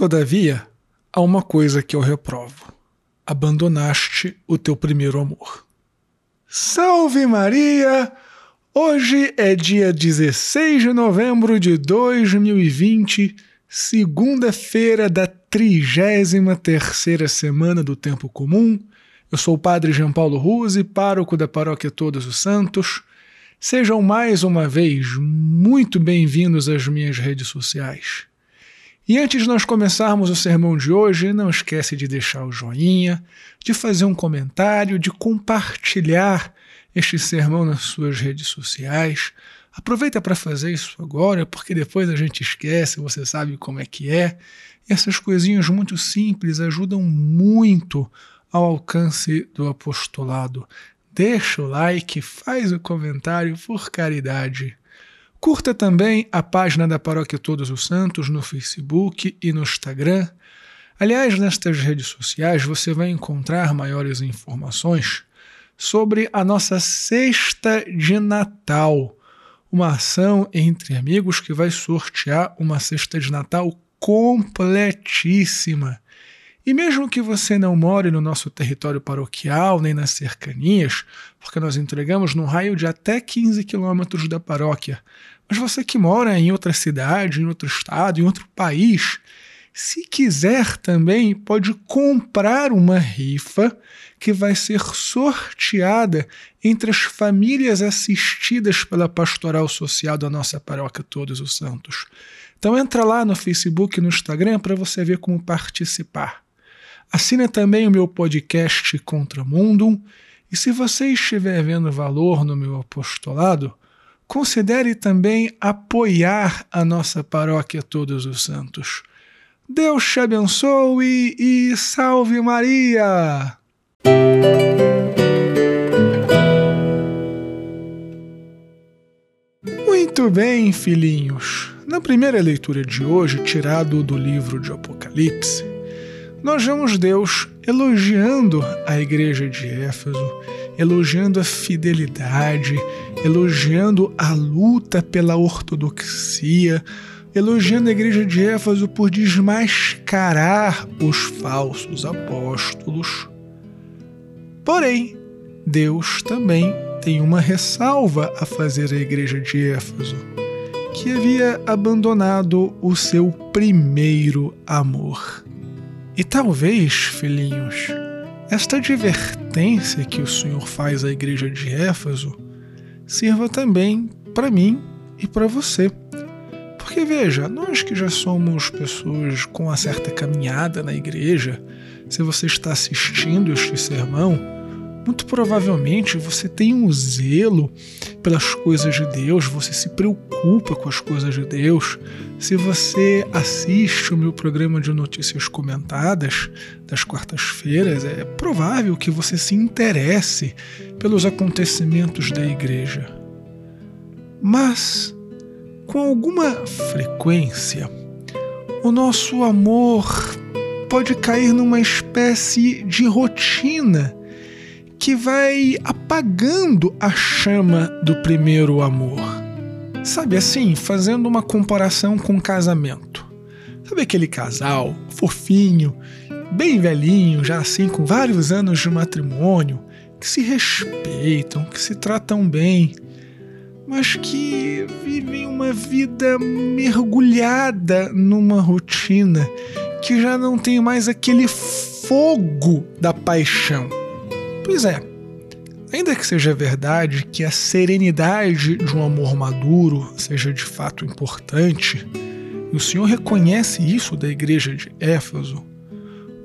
Todavia, há uma coisa que eu reprovo: abandonaste o teu primeiro amor. Salve Maria! Hoje é dia 16 de novembro de 2020, segunda-feira da 33ª semana do Tempo Comum. Eu sou o Padre Jean Paulo Ruse, pároco da Paróquia Todos os Santos. Sejam mais uma vez muito bem-vindos às minhas redes sociais. E antes de nós começarmos o sermão de hoje, não esquece de deixar o joinha, de fazer um comentário, de compartilhar este sermão nas suas redes sociais. Aproveita para fazer isso agora, porque depois a gente esquece, você sabe como é que é. E essas coisinhas muito simples ajudam muito ao alcance do apostolado. Deixa o like, faz o comentário por caridade. Curta também a página da Paróquia Todos os Santos no Facebook e no Instagram. Aliás, nestas redes sociais você vai encontrar maiores informações sobre a nossa Sexta de Natal, uma ação entre amigos que vai sortear uma cesta de Natal completíssima. E mesmo que você não more no nosso território paroquial, nem nas cercanias, porque nós entregamos num raio de até 15 quilômetros da paróquia, mas você que mora em outra cidade, em outro estado, em outro país, se quiser também, pode comprar uma rifa que vai ser sorteada entre as famílias assistidas pela pastoral social da nossa paróquia Todos os Santos. Então entra lá no Facebook e no Instagram para você ver como participar. Assina também o meu podcast Contra Mundo e se você estiver vendo valor no meu apostolado, considere também apoiar a nossa paróquia Todos os Santos. Deus te abençoe e salve Maria! Muito bem, filhinhos. Na primeira leitura de hoje, tirado do livro de Apocalipse, nós vemos Deus elogiando a igreja de Éfeso, elogiando a fidelidade, elogiando a luta pela ortodoxia, elogiando a igreja de Éfeso por desmascarar os falsos apóstolos. Porém, Deus também tem uma ressalva a fazer à igreja de Éfeso, que havia abandonado o seu primeiro amor. E talvez, filhinhos, esta advertência que o Senhor faz à igreja de Éfeso sirva também para mim e para você. Porque veja, nós que já somos pessoas com uma certa caminhada na igreja, se você está assistindo este sermão, muito provavelmente você tem um zelo pelas coisas de Deus, você se preocupa com as coisas de Deus. Se você assiste o meu programa de notícias comentadas das quartas-feiras, é provável que você se interesse pelos acontecimentos da igreja. Mas, com alguma frequência, o nosso amor pode cair numa espécie de rotina que vai apagando a chama do primeiro amor. Sabe assim, fazendo uma comparação com casamento. Sabe aquele casal fofinho, bem velhinho, já assim com vários anos de matrimônio, que se respeitam, que se tratam bem, mas que vivem uma vida mergulhada numa rotina que já não tem mais aquele fogo da paixão Pois é, ainda que seja verdade que a serenidade de um amor maduro seja de fato importante, e o Senhor reconhece isso da igreja de Éfeso,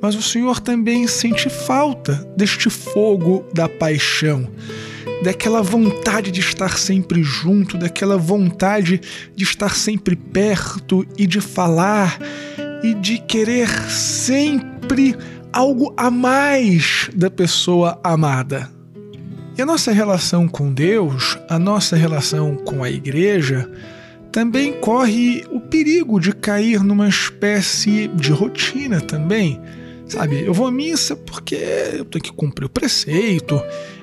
mas o Senhor também sente falta deste fogo da paixão, daquela vontade de estar sempre junto, daquela vontade de estar sempre perto e de falar e de querer sempre algo a mais da pessoa amada. E a nossa relação com Deus, a nossa relação com a igreja, também corre o perigo de cair numa espécie de rotina também. Sabe, eu vou à missa porque eu tenho que cumprir o preceito,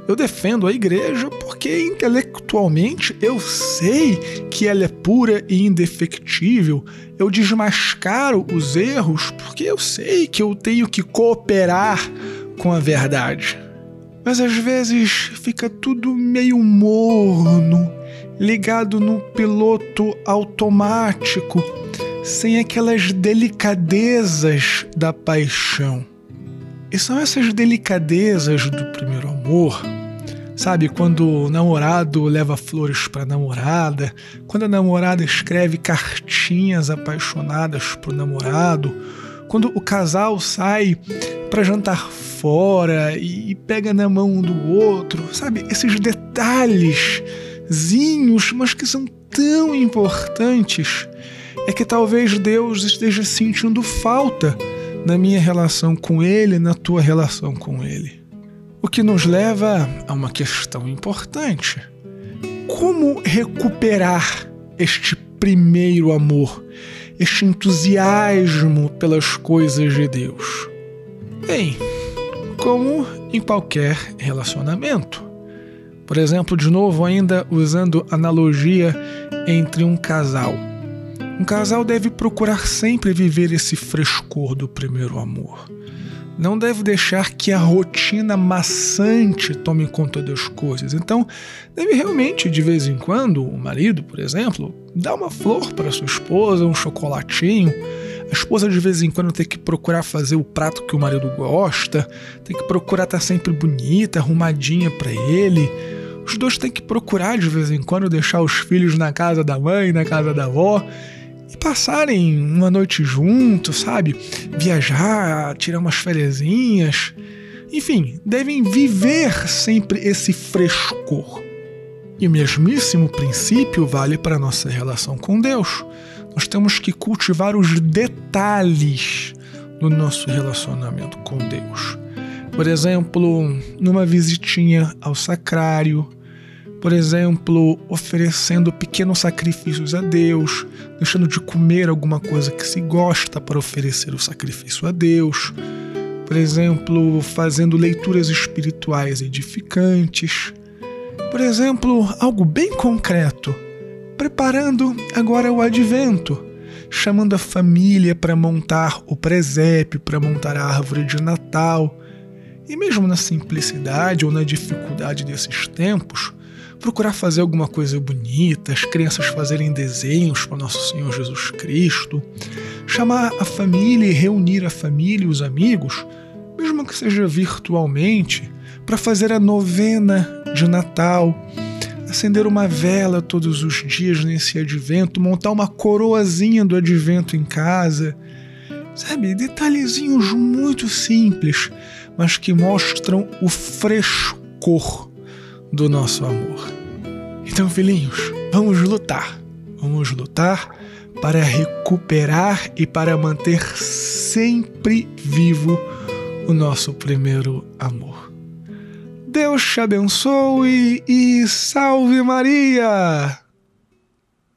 Eu defendo a igreja porque intelectualmente eu sei que ela é pura e indefectível. Eu desmascaro os erros porque eu sei que eu tenho que cooperar com a verdade. Mas às vezes fica tudo meio morno, ligado no piloto automático, sem aquelas delicadezas da paixão. E são essas delicadezas do primeiro amor. Sabe, quando o namorado leva flores para a namorada, quando a namorada escreve cartinhas apaixonadas para o namorado, quando o casal sai para jantar fora e, pega na mão do outro, sabe? Esses detalhezinhos, mas que são tão importantes, é que talvez Deus esteja sentindo falta na minha relação com Ele, na tua relação com Ele. O que nos leva a uma questão importante: como recuperar este primeiro amor, este entusiasmo pelas coisas de Deus? Bem, como em qualquer relacionamento. Por exemplo, de novo, ainda usando analogia entre um casal. Um casal deve procurar sempre viver esse frescor do primeiro amor. Não deve deixar que a rotina maçante tome conta das coisas. Então, deve realmente, de vez em quando, o marido, por exemplo, dar uma flor para sua esposa, um chocolatinho. A esposa, de vez em quando, tem que procurar fazer o prato que o marido gosta, tem que procurar estar sempre bonita, arrumadinha para ele. Os dois têm que procurar, de vez em quando, deixar os filhos na casa da mãe, na casa da avó e passarem uma noite juntos, sabe? Viajar, tirar umas férias. Enfim, devem viver sempre esse frescor. E o mesmíssimo princípio vale para a nossa relação com Deus. Nós temos que cultivar os detalhes do nosso relacionamento com Deus. Por exemplo, numa visitinha ao sacrário, por exemplo, oferecendo pequenos sacrifícios a Deus, deixando de comer alguma coisa que se gosta para oferecer o sacrifício a Deus, por exemplo, fazendo leituras espirituais edificantes, por exemplo, algo bem concreto, preparando agora o advento, chamando a família para montar o presépio, para montar a árvore de Natal. E mesmo na simplicidade ou na dificuldade desses tempos, procurar fazer alguma coisa bonita, as crianças fazerem desenhos para Nosso Senhor Jesus Cristo, chamar a família e reunir a família e os amigos, mesmo que seja virtualmente, para fazer a novena de Natal, acender uma vela todos os dias nesse advento, montar uma coroazinha do advento em casa. Sabe, detalhezinhos muito simples, mas que mostram o frescor do nosso amor. Então, filhinhos, vamos lutar. Vamos lutar para recuperar e para manter sempre vivo o nosso primeiro amor. Deus te abençoe e salve Maria!